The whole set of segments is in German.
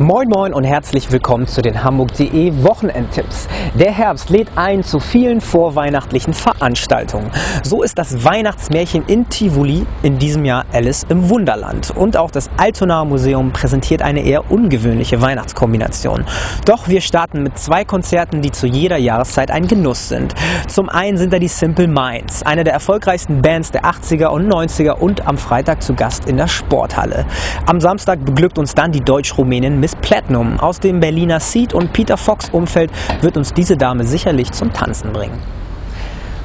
Moin Moin und herzlich willkommen zu den Hamburg.de Wochenendtipps. Der Herbst lädt ein zu vielen vorweihnachtlichen Veranstaltungen. So ist das Weihnachtsmärchen in Tivoli in diesem Jahr Alice im Wunderland. Und auch das Altonaer Museum präsentiert eine eher ungewöhnliche Weihnachtskombination. Doch wir starten mit zwei Konzerten, die zu jeder Jahreszeit ein Genuss sind. Zum einen sind da die Simple Minds, eine der erfolgreichsten Bands der 80er und 90er und am Freitag zu Gast in der Sporthalle. Am Samstag beglückt uns dann die Deutsch-Rumänin Miss Platinum. Aus dem Berliner Seed und Peter Fox Umfeld wird uns diese Dame sicherlich zum Tanzen bringen.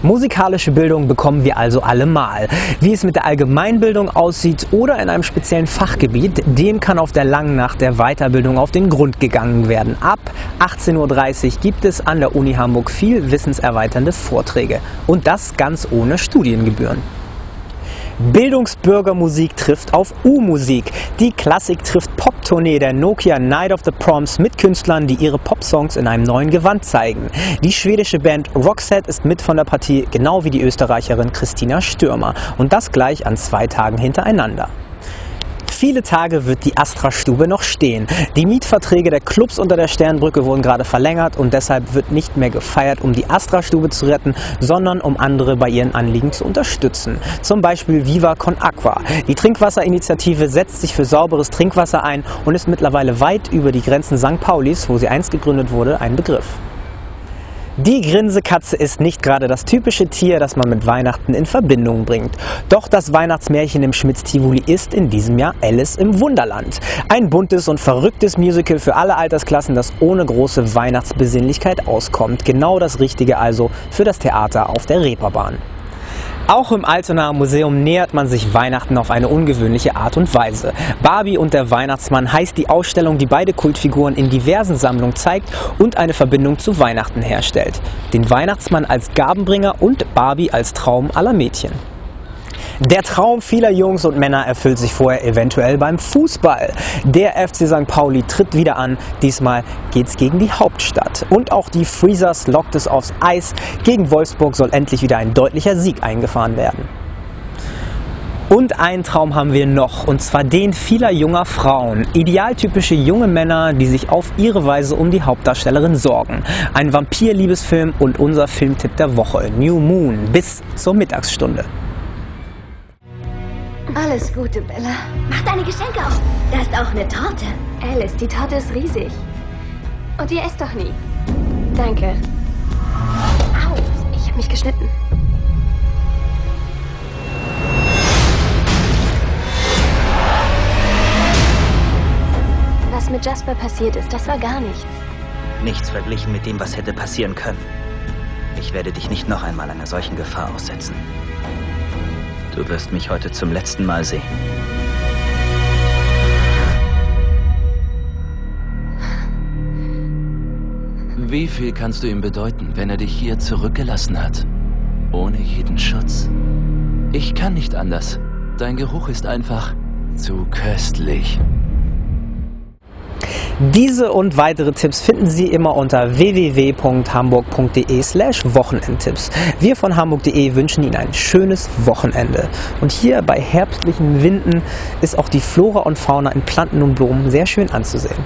Musikalische Bildung bekommen wir also allemal. Wie es mit der Allgemeinbildung aussieht oder in einem speziellen Fachgebiet, dem kann auf der langen Nacht der Weiterbildung auf den Grund gegangen werden. Ab 18.30 Uhr gibt es an der Uni Hamburg viel wissenserweiternde Vorträge. Und das ganz ohne Studiengebühren. Bildungsbürgermusik trifft auf U-Musik. Die Klassik trifft Pop-Tournee der Nokia Night of the Proms mit Künstlern, die ihre Pop-Songs in einem neuen Gewand zeigen. Die schwedische Band Roxette ist mit von der Partie, genau wie die Österreicherin Christina Stürmer. Und das gleich an zwei Tagen hintereinander. Viele Tage wird die Astra-Stube noch stehen. Die Mietverträge der Clubs unter der Sternbrücke wurden gerade verlängert und deshalb wird nicht mehr gefeiert, um die Astra-Stube zu retten, sondern um andere bei ihren Anliegen zu unterstützen. Zum Beispiel Viva Con Aqua. Die Trinkwasserinitiative setzt sich für sauberes Trinkwasser ein und ist mittlerweile weit über die Grenzen St. Paulis, wo sie einst gegründet wurde, ein Begriff. Die Grinsekatze ist nicht gerade das typische Tier, das man mit Weihnachten in Verbindung bringt. Doch das Weihnachtsmärchen im Schmitz-Tivoli ist in diesem Jahr Alice im Wunderland. Ein buntes und verrücktes Musical für alle Altersklassen, das ohne große Weihnachtsbesinnlichkeit auskommt. Genau das Richtige also für das Theater auf der Reeperbahn. Auch im Altonaer Museum nähert man sich Weihnachten auf eine ungewöhnliche Art und Weise. Barbie und der Weihnachtsmann heißt die Ausstellung, die beide Kultfiguren in diversen Sammlungen zeigt und eine Verbindung zu Weihnachten herstellt. Den Weihnachtsmann als Gabenbringer und Barbie als Traum aller Mädchen. Der Traum vieler Jungs und Männer erfüllt sich vorher eventuell beim Fußball. Der FC St. Pauli tritt wieder an. Diesmal geht's gegen die Hauptstadt. Und auch die Freezers lockt es aufs Eis. Gegen Wolfsburg soll endlich wieder ein deutlicher Sieg eingefahren werden. Und einen Traum haben wir noch, und zwar den vieler junger Frauen. Idealtypische junge Männer, die sich auf ihre Weise um die Hauptdarstellerin sorgen. Ein Vampir-Liebesfilm und unser Filmtipp der Woche, New Moon, bis zur Mittagsstunde. Alles Gute, Bella. Mach deine Geschenke auf. Da ist auch eine Torte. Alice, die Torte ist riesig. Und ihr esst doch nie. Danke. Au, ich habe mich geschnitten. Was mit Jasper passiert ist, das war gar nichts. Nichts verglichen mit dem, was hätte passieren können. Ich werde dich nicht noch einmal einer solchen Gefahr aussetzen. Du wirst mich heute zum letzten Mal sehen. Wie viel kannst du ihm bedeuten, wenn er dich hier zurückgelassen hat? Ohne jeden Schutz? Ich kann nicht anders. Dein Geruch ist einfach zu köstlich. Diese und weitere Tipps finden Sie immer unter www.hamburg.de slash Wochenendtipps. Wir von hamburg.de wünschen Ihnen ein schönes Wochenende. Und hier bei herbstlichen Winden ist auch die Flora und Fauna in Planten und Blumen sehr schön anzusehen.